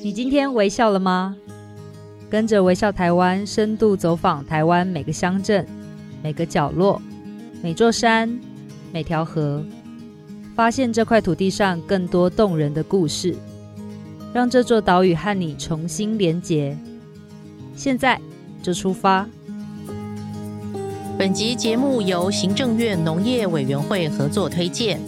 你今天微笑了吗？跟着微笑台湾，深度走访台湾每个乡镇、每个角落、每座山、每条河，发现这块土地上更多动人的故事，让这座岛屿和你重新连结。现在就出发。本集节目由行政院农业委员会合作推荐。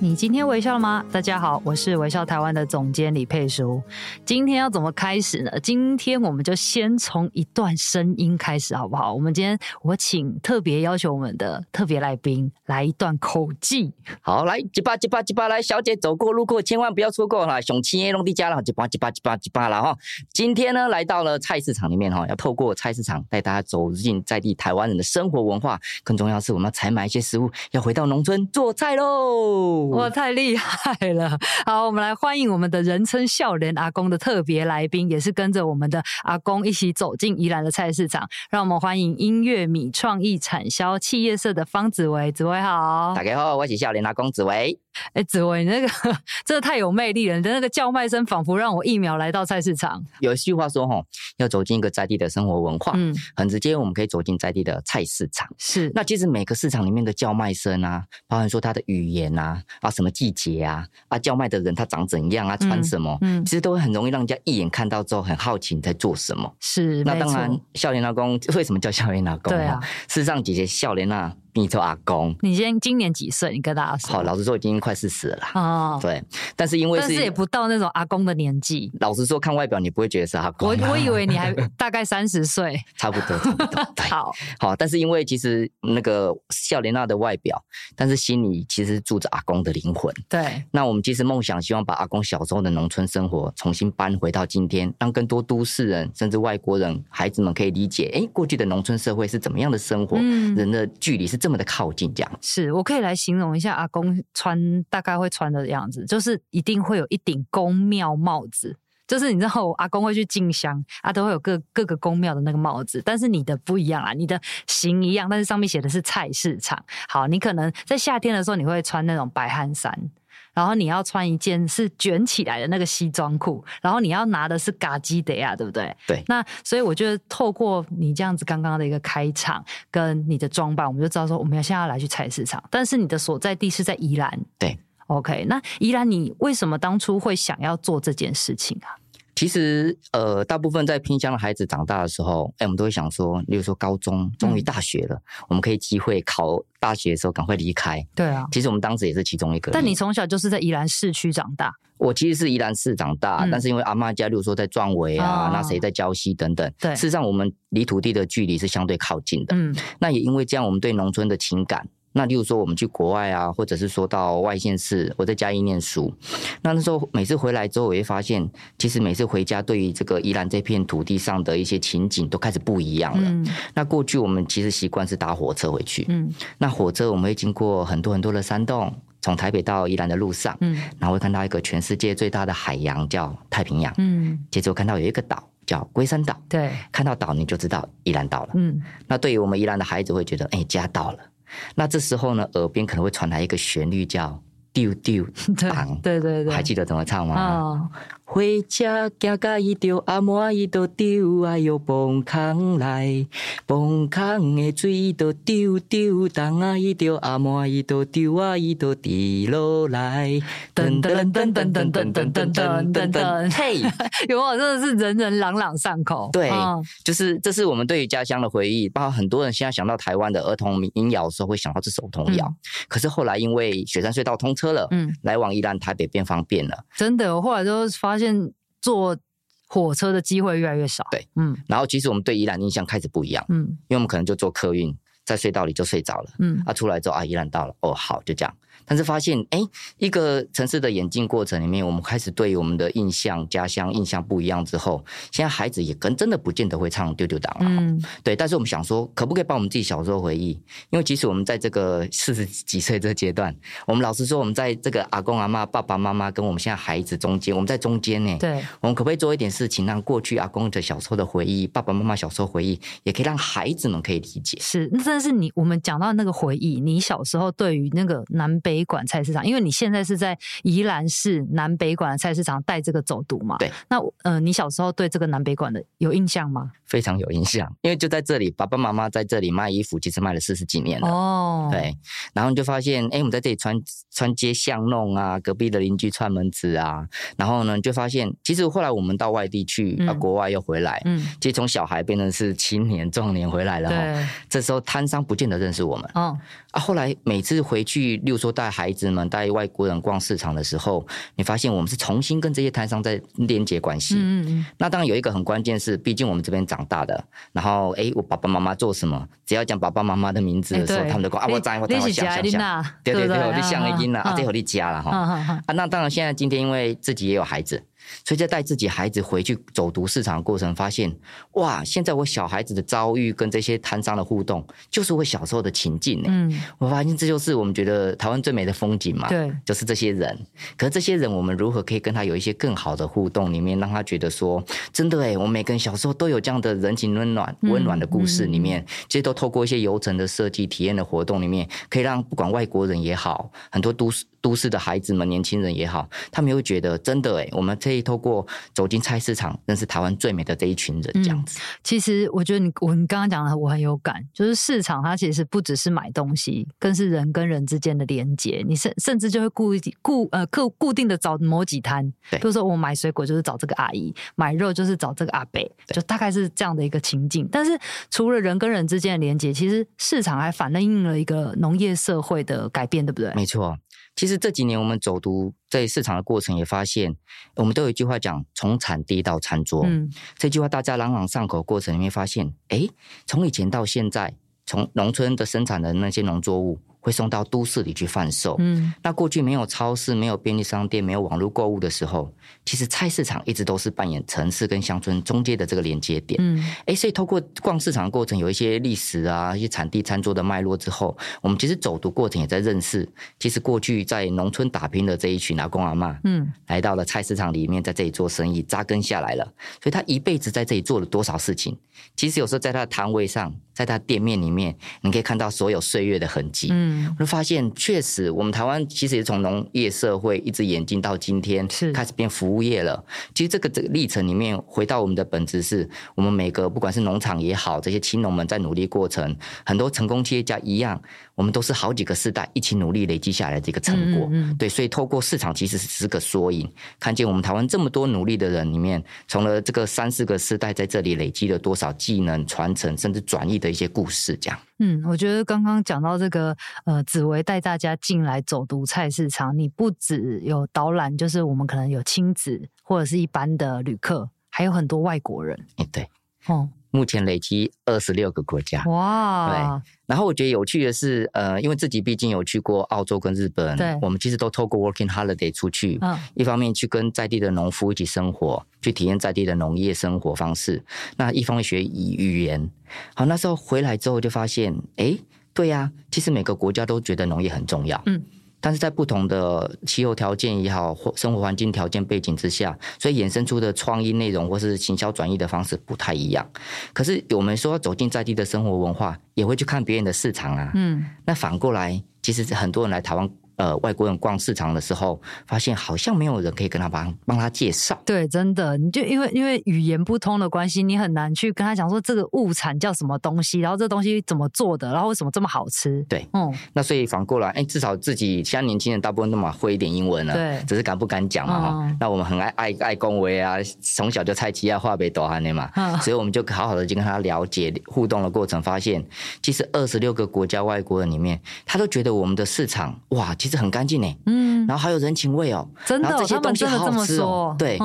你今天微笑了吗？大家好，我是微笑台湾的总监李佩淑。今天要怎么开始呢？今天我们就先从一段声音开始，好不好？我们今天我请特别要求我们的特别来宾来一段口技。好，来，一把一把一把来，小姐走过路过千万不要错过哈，熊七耶龙地家了，一把一把一把一把了哈。今天呢，来到了菜市场里面哈，要透过菜市场带大家走进在地台湾人的生活文化，更重要是我们要采买一些食物，要回到农村做菜喽。哇，太厉害了！好，我们来欢迎我们的人称笑脸阿公的特别来宾，也是跟着我们的阿公一起走进宜兰的菜市场。让我们欢迎音乐米创意产销企业社的方子维，子维好。大家好，我是笑脸阿公子维。哎，子维，你那个 真的太有魅力了！你的那个叫卖声，仿佛让我一秒来到菜市场。有一句话说，哈，要走进一个在地的生活文化，嗯，很直接，我们可以走进在地的菜市场。是，那其实每个市场里面的叫卖声啊，包含说它的语言啊，啊，什么季节啊，啊，叫卖的人他长怎样啊，穿什么，嗯，嗯其实都会很容易让人家一眼看到之后很好奇你在做什么。是，那当然，笑脸老公为什么叫笑脸老公？对啊，事实上，姐姐笑脸啊。你做阿公，你今今年几岁？你跟大家说。好，老实说，已经快四十了啦。哦，对，但是因为是，但是也不到那种阿公的年纪。老实说，看外表你不会觉得是阿公。我我以为你还大概三十岁，差不多，差不多。对 好好，但是因为其实那个笑莲娜的外表，但是心里其实住着阿公的灵魂。对，那我们其实梦想希望把阿公小时候的农村生活重新搬回到今天，让更多都市人甚至外国人孩子们可以理解，哎，过去的农村社会是怎么样的生活，嗯、人的距离是这这么的靠近，这样。是我可以来形容一下阿公穿大概会穿的样子，就是一定会有一顶宫庙帽子，就是你知道我阿公会去进香啊，都会有各各个宫庙的那个帽子，但是你的不一样啊，你的型一样，但是上面写的是菜市场。好，你可能在夏天的时候你会穿那种白汗衫。然后你要穿一件是卷起来的那个西装裤，然后你要拿的是嘎基德呀，对不对？对。那所以我觉得透过你这样子刚刚的一个开场跟你的装扮，我们就知道说我们要现在要来去菜市场。但是你的所在地是在宜兰，对。OK，那宜兰你为什么当初会想要做这件事情啊？其实，呃，大部分在偏乡的孩子长大的时候，哎，我们都会想说，例如说高中，终于大学了，嗯、我们可以机会考大学的时候赶快离开。对啊，其实我们当时也是其中一个。但你从小就是在宜兰市区长大？我其实是宜兰市长大，嗯、但是因为阿妈家，例如说在壮围啊，哦、那谁在礁溪等等，对，事实上我们离土地的距离是相对靠近的。嗯，那也因为这样，我们对农村的情感。那例如说，我们去国外啊，或者是说到外县市，我在嘉义念书。那那时候每次回来之后，我会发现，其实每次回家，对于这个宜兰这片土地上的一些情景，都开始不一样了。嗯、那过去我们其实习惯是搭火车回去。嗯。那火车我们会经过很多很多的山洞，从台北到宜兰的路上，嗯，然后会看到一个全世界最大的海洋叫太平洋。嗯。接着我看到有一个岛叫龟山岛。对。看到岛你就知道宜兰到了。嗯。那对于我们宜兰的孩子会觉得，哎，家到了。那这时候呢，耳边可能会传来一个旋律，叫 “丢丢糖”，对对对，还记得怎么唱吗？哦回家行甲伊着阿妈伊着丢啊哟，崩空来，崩空的水着丢丢，当啊伊着阿妈伊着丢啊伊着滴落来，噔噔噔噔噔噔噔噔噔噔噔，嘿，有啊，真的是人人朗朗上口。对，就是这是我们对于家乡的回忆。包括很多人现在想到台湾的儿童民谣的时候，会想到这首童谣。可是后来因为雪山隧道通车了，嗯，来往宜兰台北变方便了。真的，我后来都发。发现坐火车的机会越来越少。对，嗯，然后其实我们对宜兰印象开始不一样，嗯，因为我们可能就坐客运，在隧道里就睡着了，嗯，啊，出来之后啊，宜兰到了，哦，好，就这样。但是发现，哎，一个城市的演进过程里面，我们开始对于我们的印象、家乡印象不一样之后，现在孩子也跟真的不见得会唱丢丢当了。嗯，对。但是我们想说，可不可以把我们自己小时候回忆？因为即使我们在这个四十几岁这个阶段，我们老实说，我们在这个阿公阿妈、爸爸妈妈跟我们现在孩子中间，我们在中间呢。对。我们可不可以做一点事情，让过去阿公的小时候的回忆、爸爸妈妈小时候回忆，也可以让孩子们可以理解？是，那真的是你我们讲到那个回忆，你小时候对于那个南北。北馆菜市场，因为你现在是在宜兰市南北馆的菜市场带这个走读嘛？对。那呃，你小时候对这个南北馆的有印象吗？非常有印象，因为就在这里，爸爸妈妈在这里卖衣服，其实卖了四十几年了。哦。对。然后你就发现，哎，我们在这里穿穿街巷弄啊，隔壁的邻居串门子啊，然后呢，你就发现，其实后来我们到外地去，到国外又回来，嗯，其实从小孩变成是青年壮年回来了。对。这时候摊商不见得认识我们。哦。啊，后来每次回去，例如说带孩子们、带外国人逛市场的时候，你发现我们是重新跟这些摊商在连接关系。嗯嗯。那当然有一个很关键是，毕竟我们这边长大的，然后哎，我爸爸妈妈做什么，只要讲爸爸妈妈的名字的时候，他们就说啊，我在，我在，我想想想，对对对，我就想了音了啊，这会你家了哈。啊，那当然现在今天因为自己也有孩子。所以在带自己孩子回去走读市场的过程，发现哇，现在我小孩子的遭遇跟这些摊商的互动，就是我小时候的情境呢。嗯，我发现这就是我们觉得台湾最美的风景嘛。对，就是这些人。可是这些人，我们如何可以跟他有一些更好的互动？里面让他觉得说，真的哎，我们每个人小时候都有这样的人情温暖、温暖的故事。里面，其实都透过一些游程的设计、体验的活动里面，可以让不管外国人也好，很多都市。都市的孩子们、年轻人也好，他们会觉得真的哎，我们可以透过走进菜市场，认识台湾最美的这一群人，这样子。嗯、其实我觉得你我你刚刚讲的我很有感，就是市场它其实不只是买东西，更是人跟人之间的连接。你甚甚至就会固固呃固固定的找某几摊，对，比如说我买水果就是找这个阿姨，买肉就是找这个阿伯，就大概是这样的一个情境。但是除了人跟人之间的连接，其实市场还反映了一个农业社会的改变，对不对？没错。其实这几年我们走读在市场的过程，也发现我们都有一句话讲：从产地到餐桌。嗯，这句话大家朗朗上口，过程里面发现，哎，从以前到现在，从农村的生产的那些农作物。会送到都市里去贩售。嗯，那过去没有超市、没有便利商店、没有网络购物的时候，其实菜市场一直都是扮演城市跟乡村中间的这个连接点。嗯，哎，所以透过逛市场的过程，有一些历史啊、一些产地餐桌的脉络之后，我们其实走读过程也在认识，其实过去在农村打拼的这一群阿公阿妈，嗯，来到了菜市场里面，在这里做生意，扎根下来了。所以他一辈子在这里做了多少事情？其实有时候在他的摊位上，在他店面里面，你可以看到所有岁月的痕迹。嗯，我就发现，确实，我们台湾其实也从农业社会一直演进到今天，是开始变服务业了。其实这个这个历程里面，回到我们的本质是，我们每个不管是农场也好，这些青农们在努力过程，很多成功企业家一样。我们都是好几个世代一起努力累积下来的一个成果，嗯嗯，对，所以透过市场其实是个缩影，看见我们台湾这么多努力的人里面，从了这个三四个世代在这里累积了多少技能传承，甚至转移的一些故事，这样。嗯，我觉得刚刚讲到这个，呃，紫薇带大家进来走读菜市场，你不只有导览，就是我们可能有亲子或者是一般的旅客，还有很多外国人。哎，对，哦。目前累积二十六个国家，哇！对，然后我觉得有趣的是，呃，因为自己毕竟有去过澳洲跟日本，对，我们其实都透过 Working Holiday 出去，嗯，一方面去跟在地的农夫一起生活，去体验在地的农业生活方式，那一方面学语语言。好，那时候回来之后就发现，哎，对呀，其实每个国家都觉得农业很重要，嗯。但是在不同的气候条件也好，或生活环境条件背景之下，所以衍生出的创意内容或是行销转移的方式不太一样。可是我们说走进在地的生活文化，也会去看别人的市场啊。嗯，那反过来，其实很多人来台湾。呃，外国人逛市场的时候，发现好像没有人可以跟他帮帮他介绍。对，真的，你就因为因为语言不通的关系，你很难去跟他讲说这个物产叫什么东西，然后这东西怎么做的，然后为什么这么好吃。对，嗯，那所以反过来，哎，至少自己现在年轻人大部分都嘛会一点英文了，对，只是敢不敢讲嘛哈。嗯、那我们很爱爱爱恭维啊，从小就菜鸡啊话被多汉的嘛，嗯、所以我们就好好的去跟他了解互动的过程，发现其实二十六个国家外国人里面，他都觉得我们的市场哇，其实很干净呢。嗯，然后还有人情味哦，真的，这些东西好好吃哦。对，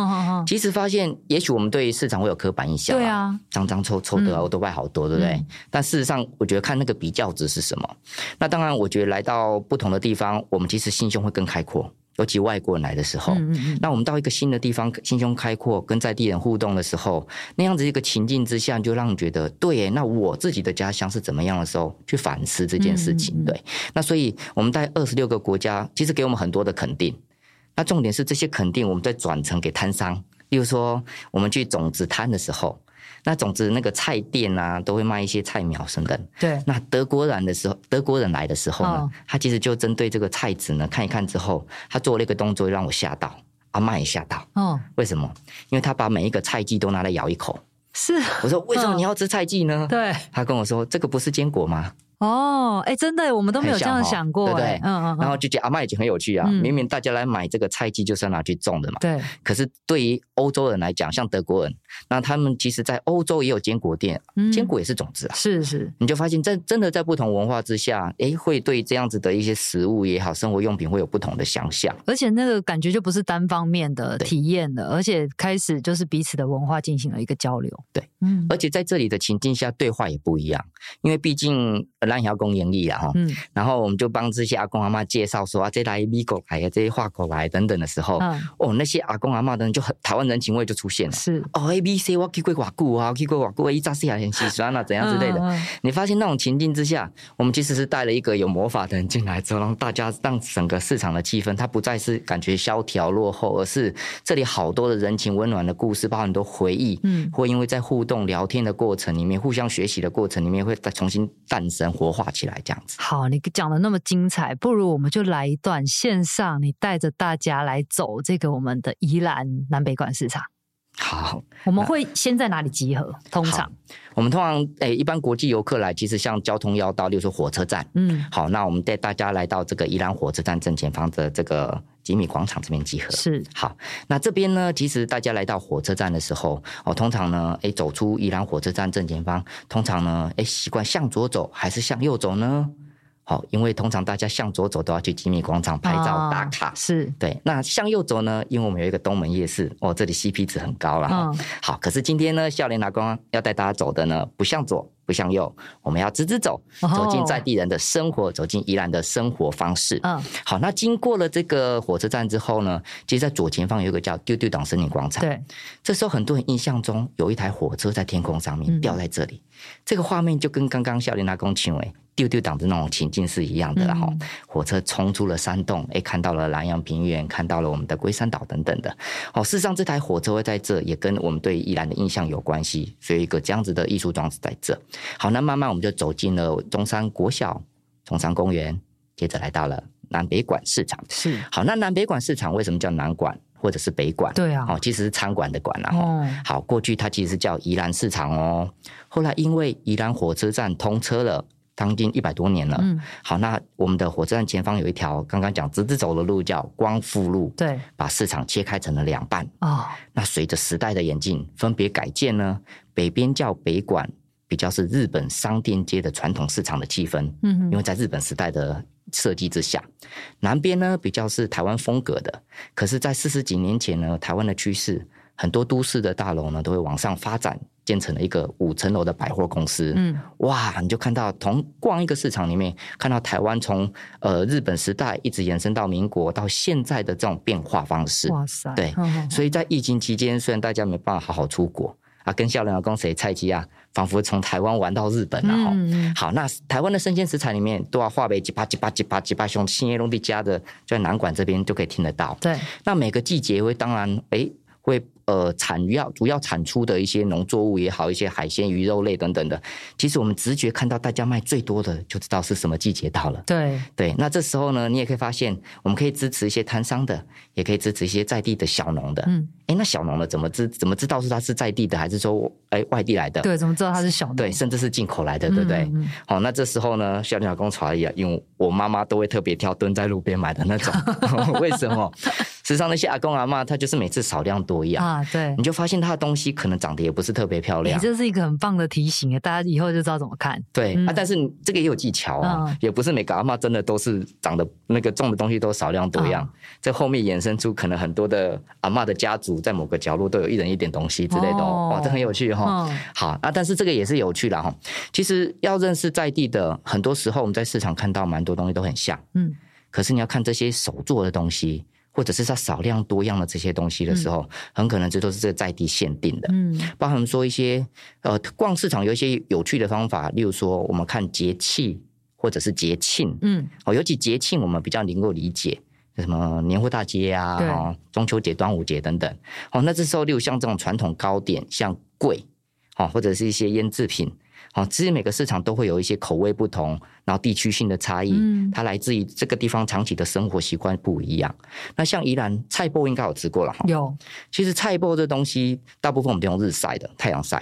其实发现，也许我们对市场会有刻板印象，对啊，脏脏臭臭的，我都外好多，对不对？但事实上，我觉得看那个比较值是什么。那当然，我觉得来到不同的地方，我们其实心胸会更开阔。尤其外国人来的时候，嗯嗯，那我们到一个新的地方，心胸开阔，跟在地人互动的时候，那样子一个情境之下，就让你觉得，对，那我自己的家乡是怎么样的时候，去反思这件事情，对。那所以我们在二十六个国家，其实给我们很多的肯定。那重点是这些肯定，我们再转成给摊商，例如说我们去种子摊的时候。那总之那个菜店啊，都会卖一些菜苗等等。对。那德国人的时候，德国人来的时候呢，他其实就针对这个菜籽呢，看一看之后，他做了一个动作，让我吓到，阿嬷也吓到。哦。为什么？因为他把每一个菜季都拿来咬一口。是。我说为什么你要吃菜季呢？对。他跟我说，这个不是坚果吗？哦，哎，真的，我们都没有这样想过，对不对？嗯嗯。然后就觉得阿妈已经很有趣啊，明明大家来买这个菜蓟就是要拿去种的嘛。对。可是对于欧洲人来讲，像德国人，那他们其实，在欧洲也有坚果店，坚果也是种子啊。是是。你就发现，真真的在不同文化之下，哎，会对这样子的一些食物也好，生活用品会有不同的想象。而且那个感觉就不是单方面的体验了，而且开始就是彼此的文化进行了一个交流。对，嗯。而且在这里的情境下，对话也不一样，因为毕竟兰瑶公盈利啊。嗯，然后我们就帮这些阿公阿妈介绍说啊，这来米狗来啊，这些华狗来等等的时候，嗯、哦，那些阿公阿妈的人就很台湾人情味就出现了。是哦，A B C 我去过瓦固啊，去过瓦固，一扎西亚很喜欢啊，怎样之类的。你发现那种情境之下，我们其实是带了一个有魔法的人进来之后，让大家让整个市场的气氛，它不再是感觉萧条落后，而是这里好多的人情温暖的故事，包含很多回忆。嗯，会因为在互动聊天的过程里面，互相学习的过程里面，会再重新诞生活化起来，这样子。好，你讲的那么精彩，不如我们就来一段线上，你带着大家来走这个我们的宜兰南北馆市场。好，我们会先在哪里集合？通常我们通常诶、欸，一般国际游客来，其实像交通要道，例如说火车站，嗯，好，那我们带大家来到这个宜兰火车站正前方的这个吉米广场这边集合。是，好，那这边呢，其实大家来到火车站的时候，哦，通常呢，诶、欸，走出宜兰火车站正前方，通常呢，诶、欸，习惯向左走还是向右走呢？好，因为通常大家向左走都要去吉米广场拍照打卡，哦、是对。那向右走呢？因为我们有一个东门夜市，哦，这里 CP 值很高了。嗯，好。可是今天呢，少年阿公要带大家走的呢，不向左，不向右，我们要直直走，走进在地人的生活，哦、走进宜兰的生活方式。嗯，好。那经过了这个火车站之后呢，其实在左前方有一个叫丢丢党森林广场。对，这时候很多人印象中有一台火车在天空上面掉在这里，嗯、这个画面就跟刚刚小林阿公请为。丢丢党的那种情境是一样的，然后火车冲出了山洞，哎，看到了南洋平原，看到了我们的龟山岛等等的。哦，事实上这台火车会在这，也跟我们对宜兰的印象有关系，所以一个这样子的艺术装置在这。好，那慢慢我们就走进了中山国小、中山公园，接着来到了南北馆市场。是，好，那南北馆市场为什么叫南馆或者是北馆？对啊，哦，其实是餐馆的馆啦。哦，好，过去它其实是叫宜兰市场哦，后来因为宜兰火车站通车了。当今一百多年了，嗯，好，那我们的火车站前方有一条刚刚讲直直走的路，叫光复路，对，把市场切开成了两半，哦，那随着时代的演进，分别改建呢，北边叫北馆，比较是日本商店街的传统市场的气氛，嗯，因为在日本时代的设计之下，南边呢比较是台湾风格的，可是，在四十几年前呢，台湾的趋势，很多都市的大楼呢都会往上发展。建成了一个五层楼的百货公司，嗯，哇，你就看到同逛一个市场里面，看到台湾从呃日本时代一直延伸到民国到现在的这种变化方式，哇塞，对，呵呵，所以在疫情期间，虽然大家没办法好好出国啊，跟少年公谁菜鸡啊，仿佛从台湾玩到日本了哈。嗯、好，那台湾的生鲜食材里面都要化为几巴几巴几巴几巴熊新业龙地家的，在南馆这边就可以听得到。对，那每个季节会当然哎。欸会呃产要主要产出的一些农作物也好，一些海鲜、鱼肉类等等的，其实我们直觉看到大家卖最多的，就知道是什么季节到了。对对，那这时候呢，你也可以发现，我们可以支持一些摊商的，也可以支持一些在地的小农的。嗯，哎，那小农的怎么知怎么知道是他是在地的，还是说哎外地来的？对，怎么知道他是小农？对，甚至是进口来的，对不对？嗯嗯好，那这时候呢，小林老公传一样，因为我妈妈都会特别挑蹲在路边买的那种 为什么？实际上那些阿公阿妈，他就是每次少量多样啊，对，你就发现他的东西可能长得也不是特别漂亮。你这是一个很棒的提醒，大家以后就知道怎么看。对、嗯、啊，但是这个也有技巧啊，嗯、也不是每个阿妈真的都是长得那个种的东西都少量多样。这、嗯、后面衍生出可能很多的阿妈的家族在某个角落都有一人一点东西之类的哦，哇，这很有趣哈、好啊，但是这个也是有趣的哈。其实要认识在地的，很多时候我们在市场看到蛮多东西都很像，嗯，可是你要看这些手做的东西。或者是它少量多样的这些东西的时候，嗯、很可能这都是这个在地限定的。嗯，包含说一些呃逛市场有一些有趣的方法，例如说我们看节气或者是节庆，嗯，哦，尤其节庆我们比较能够理解，什么年货大街啊，对中秋节、端午节等等。哦，那这时候例如像这种传统糕点，像桂，哦，或者是一些腌制品。好，其实每个市场都会有一些口味不同，然后地区性的差异，嗯，它来自于这个地方长期的生活习惯不一样。那像宜兰菜脯应该有吃过了哈，有。其实菜脯这东西，大部分我们都用日晒的太阳晒，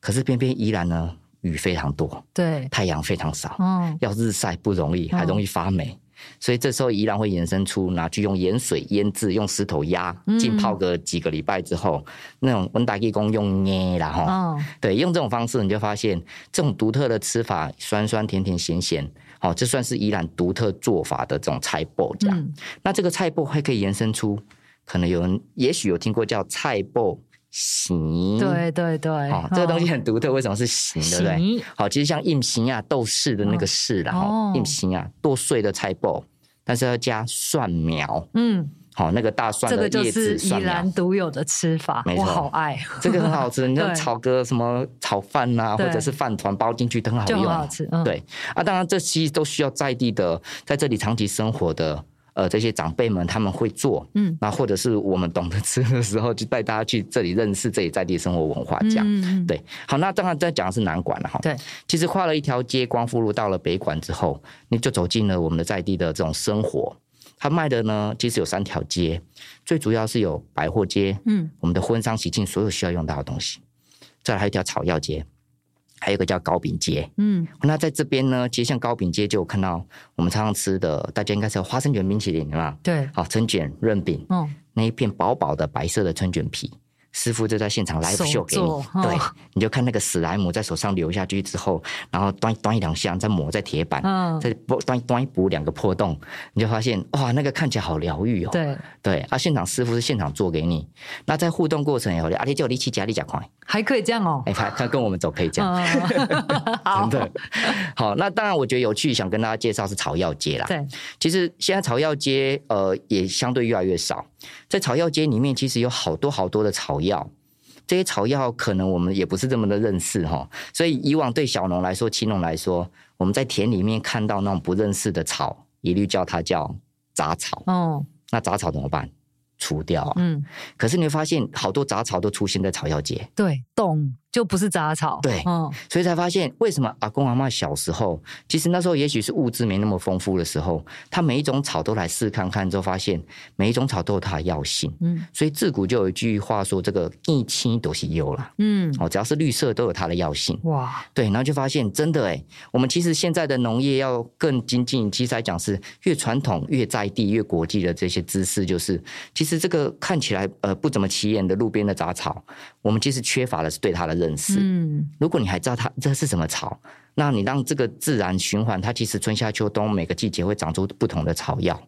可是偏偏宜兰呢，雨非常多，对，太阳非常少，嗯，要日晒不容易，还容易发霉。嗯所以这时候宜兰会衍生出拿去用盐水腌制，用石头压浸泡个几个礼拜之后，嗯、那种温达地公用捏然后，哦、对，用这种方式你就发现这种独特的吃法，酸酸甜甜咸咸，好，这算是宜兰独特做法的这种菜脯这样。嗯、那这个菜脯还可以延伸出，可能有人也许有听过叫菜脯。形，对对对，哦，这个东西很独特，为什么是形，对不对？好，其实像硬形啊，豆豉的那个豉，然后硬形啊，剁碎的菜脯，但是要加蒜苗，嗯，好，那个大蒜的叶子，宜兰独有的吃法，我好爱，这个很好吃，你像炒个什么炒饭呐，或者是饭团包进去都很好用，好吃，对。啊，当然这些都需要在地的，在这里长期生活的。呃，这些长辈们他们会做，嗯，那或者是我们懂得吃的时候，就带大家去这里认识这里在地生活文化，这样，嗯、对。好，那当然在讲的是南馆了哈。对，其实跨了一条街，光复路到了北馆之后，你就走进了我们的在地的这种生活。他卖的呢，其实有三条街，最主要是有百货街，嗯，我们的婚丧喜庆所有需要用到的东西，再来还有一条草药街。还有一个叫糕饼街，嗯，那在这边呢，其实像糕饼街就有看到我们常常吃的，大家应该是有花生卷冰淇淋嘛，对，好春卷润饼，哦，那一片薄薄的白色的春卷皮。师傅就在现场 live show 给你，哦、对，你就看那个史莱姆在手上流下去之后，然后端端一两下，再抹在铁板，嗯，再端端一补两个破洞，你就发现哇，那个看起来好疗愈哦。对对，啊，现场师傅是现场做给你，那在互动过程以后，阿弟叫力气加力加快，还可以这样哦。哎，他他跟我们走可以这样，真的好。那当然，我觉得有趣，想跟大家介绍是草药街啦。对，其实现在草药街呃也相对越来越少。在草药街里面，其实有好多好多的草药，这些草药可能我们也不是这么的认识哈。所以以往对小农来说、青农来说，我们在田里面看到那种不认识的草，一律叫它叫杂草。哦，那杂草怎么办？除掉啊。嗯。可是你会发现，好多杂草都出现在草药界。对，懂。就不是杂草，对，嗯，所以才发现为什么阿公阿嬷小时候，其实那时候也许是物质没那么丰富的时候，他每一种草都来试看看，之后发现每一种草都有它的药性，嗯，所以自古就有一句话说，这个一青都是优了，嗯，哦，只要是绿色都有它的药性，哇，对，然后就发现真的哎，我们其实现在的农业要更精进，其实来讲是越传统越在地越国际的这些知识，就是其实这个看起来呃不怎么起眼的路边的杂草，我们其实缺乏的是对它的认识。嗯，如果你还知道它这是什么草，那你让这个自然循环，它其实春夏秋冬每个季节会长出不同的草药。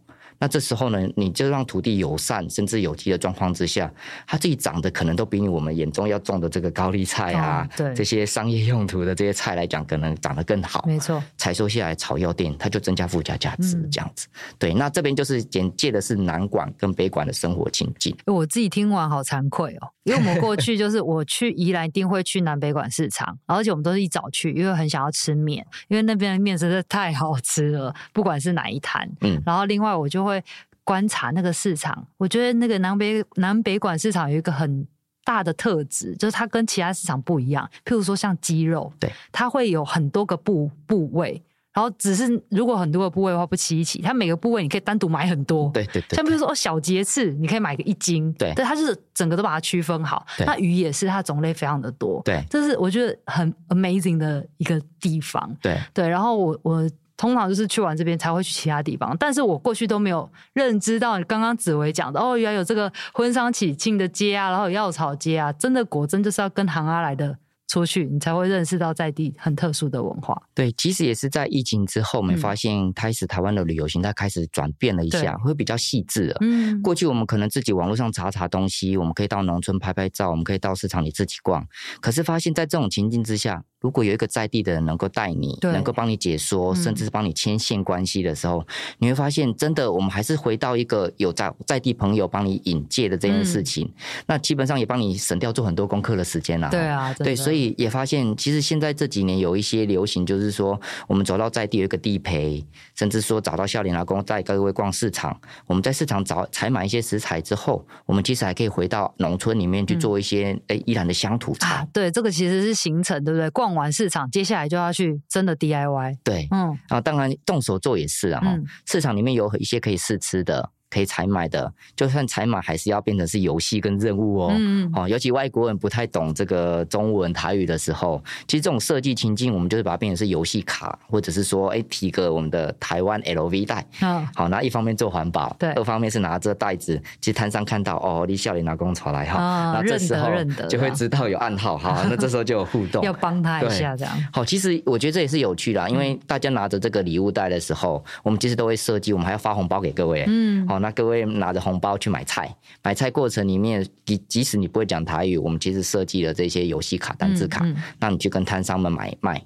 那这时候呢，你就让土地友善甚至有机的状况之下，它自己长得可能都比你我们眼中要种的这个高丽菜啊，哦、对这些商业用途的这些菜来讲，可能长得更好。没错，采收下来草药店，它就增加附加价值，这样子。嗯、对，那这边就是简介的是南管跟北管的生活情境。我自己听完好惭愧哦，因为我们过去就是我去宜兰一定会去南北管市场，而且我们都是一早去，因为很想要吃面，因为那边的面实在太好吃了，不管是哪一摊。嗯，然后另外我就会。会观察那个市场，我觉得那个南北南北馆市场有一个很大的特质，就是它跟其他市场不一样。譬如说像鸡肉，对，它会有很多个部部位，然后只是如果很多个部位的话不稀奇，它每个部位你可以单独买很多。对对对。像比如说哦小节翅，你可以买个一斤。对，对，它就是整个都把它区分好。对那鱼也是，它种类非常的多。对，这是我觉得很 amazing 的一个地方。对对，然后我我。通常就是去完这边才会去其他地方，但是我过去都没有认知到刚刚紫薇讲的哦，原来有这个婚丧喜庆的街啊，然后有药草街啊，真的果真就是要跟行阿来的。出去，你才会认识到在地很特殊的文化。对，其实也是在疫情之后，我们发现开始台湾的旅游形态开始转变了一下，会比较细致了。嗯，过去我们可能自己网络上查查东西，我们可以到农村拍拍照，我们可以到市场里自己逛。可是发现，在这种情境之下，如果有一个在地的人能够带你，能够帮你解说，甚至是帮你牵线关系的时候，你会发现，真的我们还是回到一个有在在地朋友帮你引介的这件事情。那基本上也帮你省掉做很多功课的时间了。对啊，对，所以。以也发现，其实现在这几年有一些流行，就是说我们走到在地有一个地陪，甚至说找到笑脸阿公带各位逛市场。我们在市场找采买一些食材之后，我们其实还可以回到农村里面去做一些哎、嗯、宜兰的乡土茶、啊。对，这个其实是行程，对不对？逛完市场，接下来就要去真的 DIY。对，嗯，啊当然动手做也是啊。嗯、市场里面有一些可以试吃的。可以采买的，就算采买，还是要变成是游戏跟任务哦。嗯，哦，尤其外国人不太懂这个中文台语的时候，其实这种设计情境，我们就是把它变成是游戏卡，或者是说，哎、欸，提个我们的台湾 LV 袋。嗯，好，那一方面做环保，对，二方面是拿着袋子，其实摊商看到哦，你笑脸拿工潮来哈，那、哦、这时候就会知道有暗号哈，那这时候就有互动，要帮他一下这样。好，其实我觉得这也是有趣的，因为大家拿着这个礼物袋的时候，我们其实都会设计，我们还要发红包给各位。嗯，好，那各位拿着。红包去买菜，买菜过程里面，即即使你不会讲台语，我们其实设计了这些游戏卡、单字卡，嗯嗯、让你去跟摊商们买卖。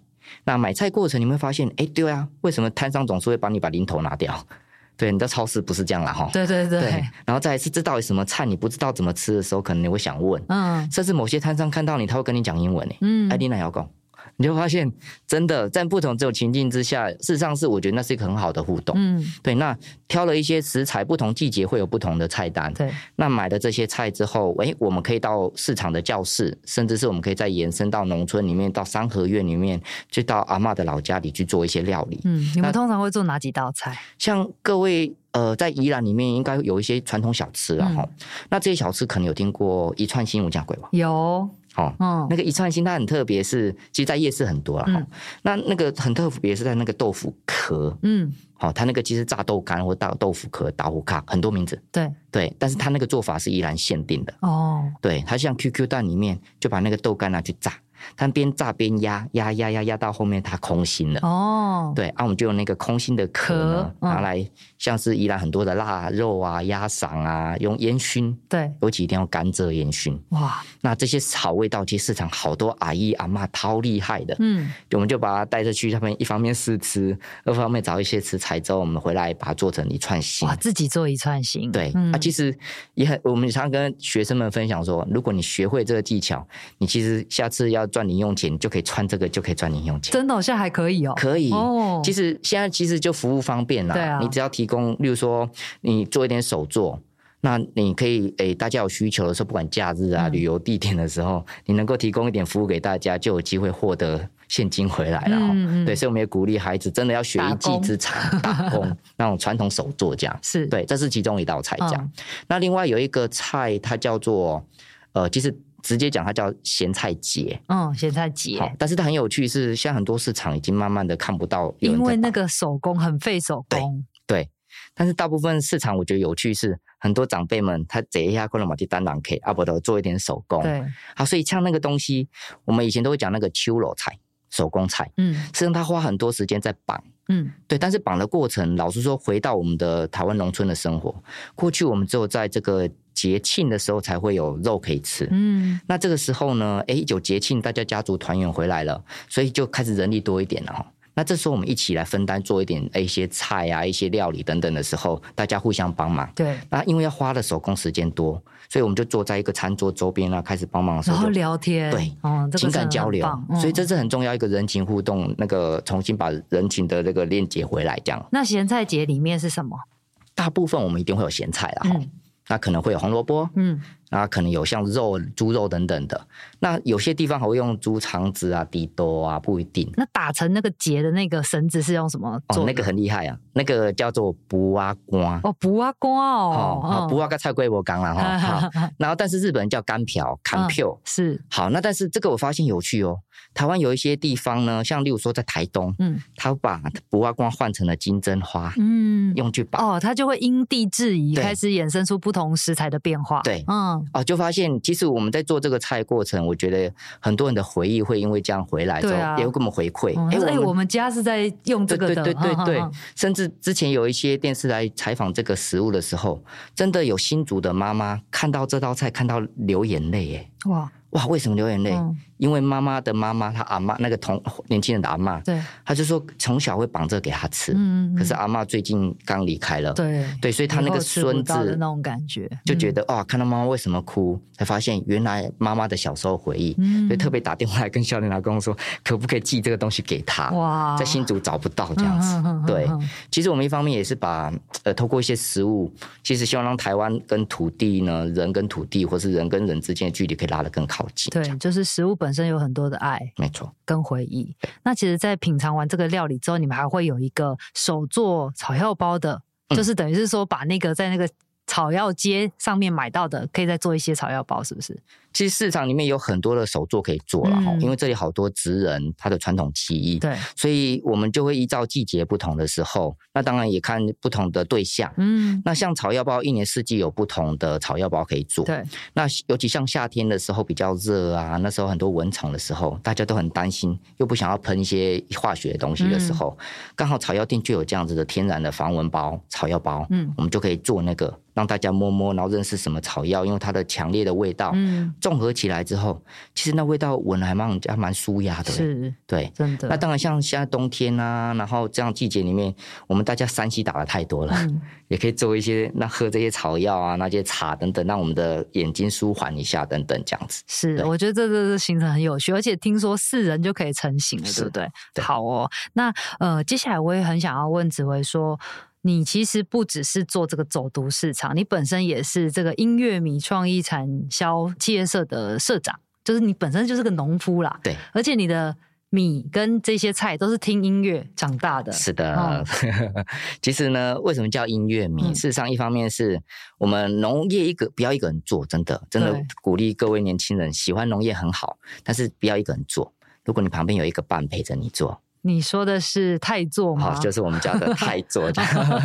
那买菜过程你会发现，哎、欸，对啊，为什么摊商总是会帮你把零头拿掉？对，你在超市不是这样啦，哈。对对对。对，然后再一次，这到底什么菜？你不知道怎么吃的时候，可能你会想问。嗯。甚至某些摊商看到你，他会跟你讲英文诶。嗯。哎，你哪要讲？你就发现，真的在不同这种情境之下，事实上是我觉得那是一个很好的互动。嗯，对。那挑了一些食材，不同季节会有不同的菜单。对。那买了这些菜之后，哎，我们可以到市场的教室，甚至是我们可以再延伸到农村里面，到三合院里面，去到阿嬷的老家里去做一些料理。嗯，你们通常会做哪几道菜？像各位呃，在宜兰里面应该有一些传统小吃啊。哈、嗯。那这些小吃可能有听过一串心五酱粿吧？有。哦，嗯，那个一串心它很特别，是其实，在夜市很多了哈。嗯、那那个很特别是在那个豆腐壳，嗯，好，它那个其实炸豆干或大豆腐壳、打火卡很多名字，对。对，但是它那个做法是依然限定的。哦，对，它像 QQ 蛋里面就把那个豆干拿去炸。它边炸边压压压压压到后面，它空心了。哦，对，啊，我们就用那个空心的壳拿来像是宜兰很多的腊肉啊、鸭嗓啊，用烟熏。对，尤其一定要甘蔗烟熏。哇，那这些草味道，其实市场好多阿姨阿妈超厉害的。嗯，我们就把它带着去，他们一方面试吃，二方面找一些食材之后，我们回来把它做成一串心。哇，自己做一串心。对，嗯、啊，其实也很，我们常常跟学生们分享说，如果你学会这个技巧，你其实下次要。赚零用钱，你就可以穿这个，就可以赚零用钱。真的，现在还可以哦。可以哦。其实现在其实就服务方便啦。对啊。你只要提供，例如说你做一点手作，那你可以诶，大家有需求的时候，不管假日啊、旅游地点的时候，你能够提供一点服务给大家，就有机会获得现金回来了。嗯嗯。对，所以我们也鼓励孩子真的要学一技之长，打工 那种传统手作这样。是。对，这是其中一道菜这样。那另外有一个菜，它叫做呃，其实。直接讲，它叫咸菜节。嗯，咸菜节。好，但是它很有趣，是现在很多市场已经慢慢的看不到，因为那个手工很费手工。对。对，但是大部分市场我觉得有趣是，很多长辈们他摘一下可能买去单囊可以，阿伯都做一点手工。对。好，所以像那个东西，我们以前都会讲那个秋楼菜，手工菜。嗯。实际上他花很多时间在绑。嗯。对，但是绑的过程，老实说，回到我们的台湾农村的生活，过去我们只有在这个。节庆的时候才会有肉可以吃，嗯，那这个时候呢，哎，有节庆，大家家族团圆回来了，所以就开始人力多一点了哈。那这时候我们一起来分担做一点一些菜啊、一些料理等等的时候，大家互相帮忙。对，那因为要花的手工时间多，所以我们就坐在一个餐桌周边啊，开始帮忙的时候，然后聊天，对，哦，情感交流，嗯、所以这是很重要一个人情互动，那个重新把人情的这个链接回来，这样。那咸菜节里面是什么？大部分我们一定会有咸菜啦，哈、嗯。那可能会有红萝卜，嗯，那可能有像肉、猪肉等等的。那有些地方还会用猪肠子啊、地多啊，不一定。那打成那个结的那个绳子是用什么做？哦，那个很厉害啊，那个叫做布阿瓜。哦，布阿瓜哦，好，布阿瓜菜龟我讲了哈。然后，但是日本人叫干瓢，干瓢是。好，那但是这个我发现有趣哦。台湾有一些地方呢，像例如说在台东，嗯，他把不挖光换成了金针花，嗯，用去绑哦，它就会因地制宜，开始衍生出不同食材的变化，对，嗯，哦，就发现其实我们在做这个菜过程，我觉得很多人的回忆会因为这样回来之后，也会给我们回馈，哎，我们家是在用这个的，对对对。对，甚至之前有一些电视来采访这个食物的时候，真的有新竹的妈妈看到这道菜，看到流眼泪，哎。哇。哇，为什么流眼泪？嗯。因为妈妈的妈妈，她阿妈那个同年轻人的阿妈，对，她就说从小会绑着给她吃，嗯，可是阿妈最近刚离开了，对。对，所以她那个孙子的那种感觉，就觉得哇，看到妈妈为什么哭，才发现原来妈妈的小时候回忆，所以特别打电话来跟少年老公说，可不可以寄这个东西给他？哇，在新竹找不到这样子，对，其实我们一方面也是把呃透过一些食物，其实希望让台湾跟土地呢，人跟土地，或是人跟人之间的距离可以拉得更靠近，对，就是食物本身有很多的爱。没错，跟回忆。那其实，在品尝完这个料理之后，你们还会有一个手做草药包的，嗯、就是等于是说，把那个在那个草药街上面买到的，可以再做一些草药包，是不是？其实市场里面有很多的手作可以做了哈，嗯、因为这里好多职人他的传统技艺，对，所以我们就会依照季节不同的时候，那当然也看不同的对象，嗯，那像草药包，一年四季有不同的草药包可以做，对，那尤其像夏天的时候比较热啊，那时候很多蚊虫的时候，大家都很担心，又不想要喷一些化学的东西的时候，刚、嗯、好草药店就有这样子的天然的防蚊包、草药包，嗯，我们就可以做那个让大家摸摸，然后认识什么草药，因为它的强烈的味道，嗯。综合起来之后，其实那味道闻还蛮还蛮舒压的，是，对，真的。那当然，像现在冬天啊，然后这样季节里面，我们大家山西打的太多了，嗯、也可以做一些那喝这些草药啊，那些茶等等，让我们的眼睛舒缓一下等等，这样子。是，我觉得这这行程很有趣，而且听说四人就可以成型了，是对不对？对好哦，那呃，接下来我也很想要问紫薇说。你其实不只是做这个走读市场，你本身也是这个音乐米创意产销企业社的社长，就是你本身就是个农夫啦。对，而且你的米跟这些菜都是听音乐长大的。是的，哦、其实呢，为什么叫音乐米？嗯、事实上，一方面是我们农业一个不要一个人做，真的真的鼓励各位年轻人喜欢农业很好，但是不要一个人做。如果你旁边有一个伴陪着你做。你说的是泰座吗？好，就是我们家的泰座。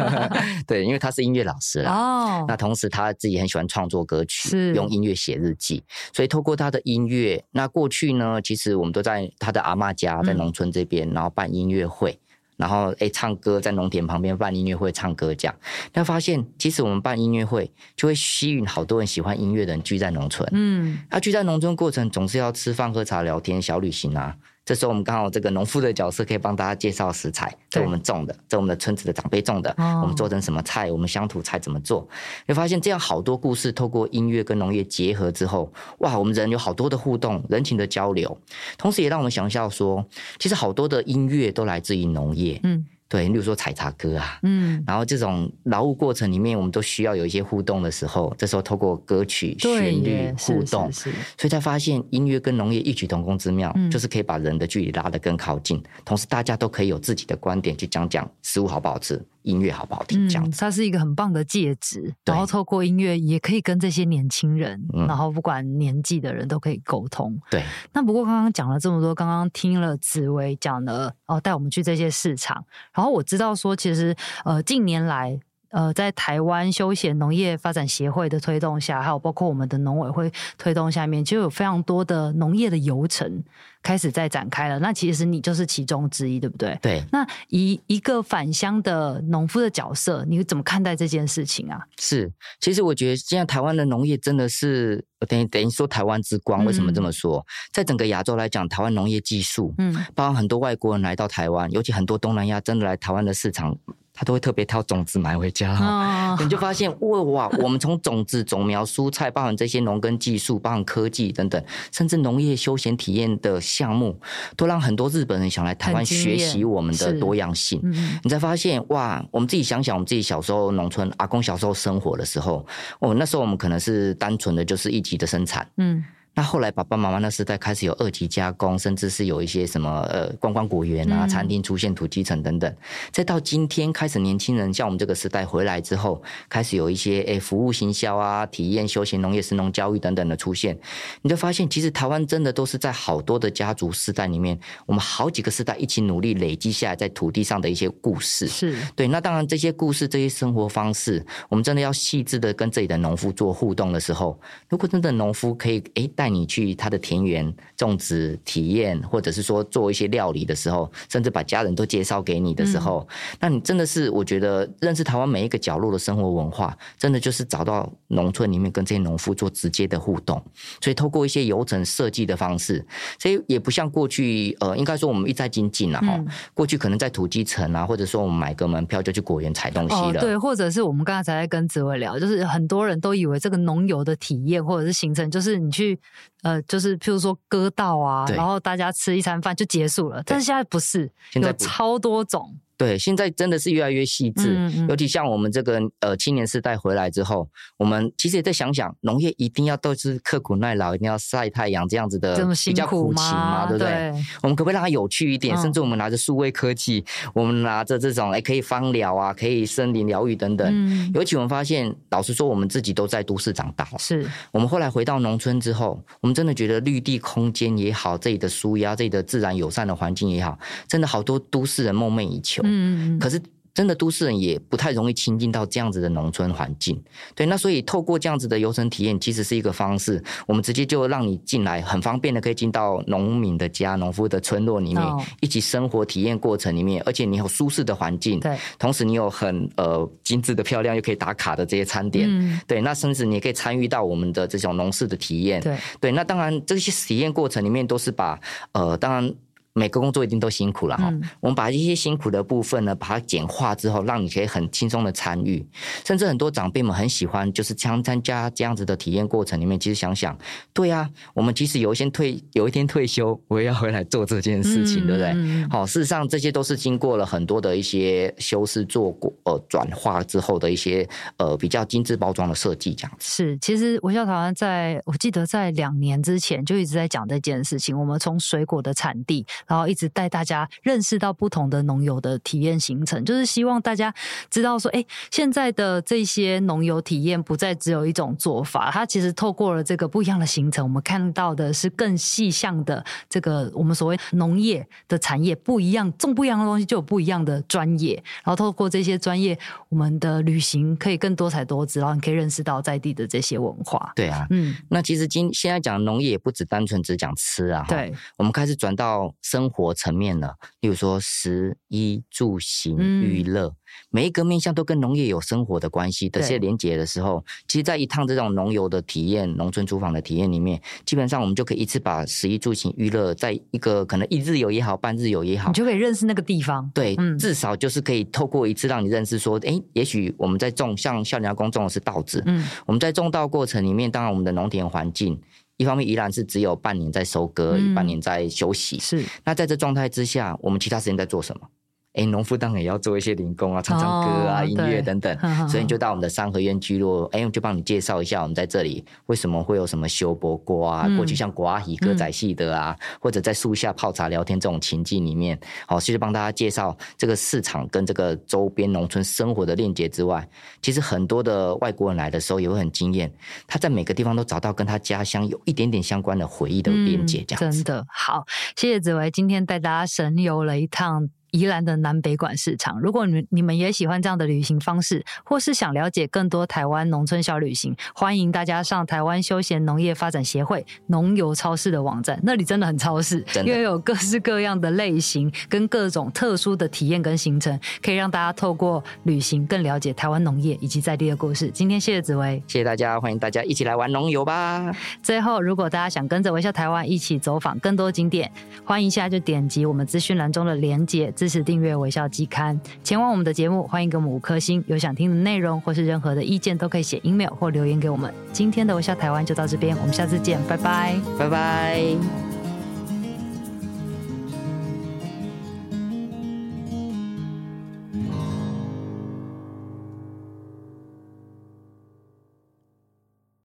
对，因为他是音乐老师啦。哦。那同时他自己很喜欢创作歌曲，是用音乐写日记。所以透过他的音乐，那过去呢，其实我们都在他的阿嬷家，在农村这边，嗯、然后办音乐会，然后哎唱歌，在农田旁边办音乐会，唱歌这样。但发现，其实我们办音乐会，就会吸引好多人喜欢音乐的人聚在农村。嗯。他聚在农村过程，总是要吃饭、喝茶、聊天、小旅行啊。这时候我们刚好这个农夫的角色可以帮大家介绍食材，这我们种的，这我们的村子的长辈种的，我们做成什么菜，我们乡土菜怎么做？会发现这样好多故事，透过音乐跟农业结合之后，哇，我们人有好多的互动，人情的交流，同时也让我们想象说，其实好多的音乐都来自于农业，嗯。对，例如说采茶歌啊，嗯，然后这种劳务过程里面，我们都需要有一些互动的时候，这时候透过歌曲旋律互动，所以才发现音乐跟农业异曲同工之妙，嗯、就是可以把人的距离拉得更靠近，同时大家都可以有自己的观点去讲讲食物好不好吃。音乐好不好听？这样子，嗯，它是一个很棒的介质，然后透过音乐也可以跟这些年轻人，嗯、然后不管年纪的人都可以沟通。对。那不过刚刚讲了这么多，刚刚听了紫薇讲了哦，带我们去这些市场，然后我知道说，其实呃近年来。呃，在台湾休闲农业发展协会的推动下，还有包括我们的农委会推动下面，就有非常多的农业的游程开始在展开了。那其实你就是其中之一，对不对？对。那以一个返乡的农夫的角色，你怎么看待这件事情啊？是，其实我觉得现在台湾的农业真的是等于等于说台湾之光。为什么这么说？嗯、在整个亚洲来讲，台湾农业技术，嗯，包括很多外国人来到台湾，尤其很多东南亚真的来台湾的市场。他都会特别挑种子买回家，哦、你就发现哇哇，我们从种子、种苗、蔬菜，包含这些农耕技术，包含科技等等，甚至农业休闲体验的项目，都让很多日本人想来台湾学习我们的多样性。嗯、你才发现哇，我们自己想想，我们自己小时候农村，阿公小时候生活的时候，哦，那时候我们可能是单纯的就是一级的生产，嗯。那后来爸爸妈妈那时代开始有二级加工，甚至是有一些什么呃观光果园啊、餐厅出现、土鸡城等等。再到今天开始，年轻人像我们这个时代回来之后，开始有一些诶服务行销啊、体验休闲农业、神农教育等等的出现。你就发现，其实台湾真的都是在好多的家族世代里面，我们好几个世代一起努力累积下来在土地上的一些故事。是对。那当然，这些故事、这些生活方式，我们真的要细致的跟这里的农夫做互动的时候，如果真的农夫可以诶带你去他的田园种植体验，或者是说做一些料理的时候，甚至把家人都介绍给你的时候，嗯、那你真的是我觉得认识台湾每一个角落的生活文化，真的就是找到农村里面跟这些农夫做直接的互动。所以透过一些游程设计的方式，所以也不像过去呃，应该说我们一再精进了哈。嗯、过去可能在土鸡城啊，或者说我们买个门票就去果园采东西了，哦，对，或者是我们刚才在跟紫薇聊，就是很多人都以为这个农游的体验或者是行程，就是你去呃，就是譬如说割稻啊，然后大家吃一餐饭就结束了。但是现在不是，有超多种。对，现在真的是越来越细致，嗯嗯、尤其像我们这个呃青年世代回来之后，我们其实也在想想，农业一定要都是刻苦耐劳，一定要晒太阳这样子的比较苦情嘛，对不对？对我们可不可以让它有趣一点？嗯、甚至我们拿着数位科技，我们拿着这种哎可以芳疗啊，可以森林疗愈等等。嗯、尤其我们发现，老实说，我们自己都在都市长大，是我们后来回到农村之后，我们真的觉得绿地空间也好，这里的舒压，这里的自然友善的环境也好，真的好多都市人梦寐以求。嗯，可是真的都市人也不太容易亲近到这样子的农村环境，对，那所以透过这样子的游程体验，其实是一个方式，我们直接就让你进来，很方便的可以进到农民的家、农夫的村落里面，哦、一起生活体验过程里面，而且你有舒适的环境，对，同时你有很呃精致的漂亮又可以打卡的这些餐点，嗯、对，那甚至你也可以参与到我们的这种农事的体验，对，对，那当然这些体验过程里面都是把呃当然。每个工作一定都辛苦了哈，嗯、我们把一些辛苦的部分呢，把它简化之后，让你可以很轻松的参与，甚至很多长辈们很喜欢，就是参参加这样子的体验过程里面。其实想想，对啊，我们即使有一天退，有一天退休，我也要回来做这件事情，嗯、对不对？好，事实上这些都是经过了很多的一些修饰做过呃转化之后的一些呃比较精致包装的设计，这样子。是，其实微笑台湾在我记得在两年之前就一直在讲这件事情，我们从水果的产地。然后一直带大家认识到不同的农游的体验行程，就是希望大家知道说，哎，现在的这些农游体验不再只有一种做法，它其实透过了这个不一样的行程，我们看到的是更细项的这个我们所谓农业的产业不一样，种不一样的东西就有不一样的专业，然后透过这些专业，我们的旅行可以更多彩多姿，然后你可以认识到在地的这些文化。对啊，嗯，那其实今现在讲农业也不只单纯只讲吃啊，对，我们开始转到生活层面呢，例如说食衣住行娱乐，嗯、每一个面向都跟农业有生活的关系的这些连结的时候，其实，在一趟这种农游的体验、农村厨房的体验里面，基本上我们就可以一次把食衣住行娱乐，在一个可能一日游也好，半日游也好，你就可以认识那个地方。对，嗯、至少就是可以透过一次让你认识说，哎，也许我们在种，像少年阿公种的是稻子，嗯，我们在种稻过程里面，当然我们的农田环境。一方面宜兰是只有半年在收割，嗯、半年在休息。是，那在这状态之下，我们其他时间在做什么？哎，农夫当然也要做一些零工啊，唱唱歌啊，哦、音乐等等。所以你就到我们的三合院聚落，哎，我就帮你介绍一下我们在这里为什么会有什么修波锅啊，嗯、过去像国阿姨歌仔戏的啊，嗯、或者在树下泡茶聊天这种情境里面，好，其实帮大家介绍这个市场跟这个周边农村生活的链接之外，其实很多的外国人来的时候也会很惊艳，他在每个地方都找到跟他家乡有一点点相关的回忆的连接，这样子、嗯、真的好，谢谢紫薇今天带大家神游了一趟。宜兰的南北馆市场，如果你们你们也喜欢这样的旅行方式，或是想了解更多台湾农村小旅行，欢迎大家上台湾休闲农业发展协会农游超市的网站，那里真的很超市，真的因为有各式各样的类型跟各种特殊的体验跟行程，可以让大家透过旅行更了解台湾农业以及在地的故事。今天谢谢紫薇，谢谢大家，欢迎大家一起来玩农游吧。最后，如果大家想跟着微笑台湾一起走访更多景点，欢迎现在就点击我们资讯栏中的连结。支持订阅微笑季刊，前往我们的节目，欢迎给我们五颗星。有想听的内容或是任何的意见，都可以写 email 或留言给我们。今天的微笑台湾就到这边，我们下次见，拜拜，拜拜。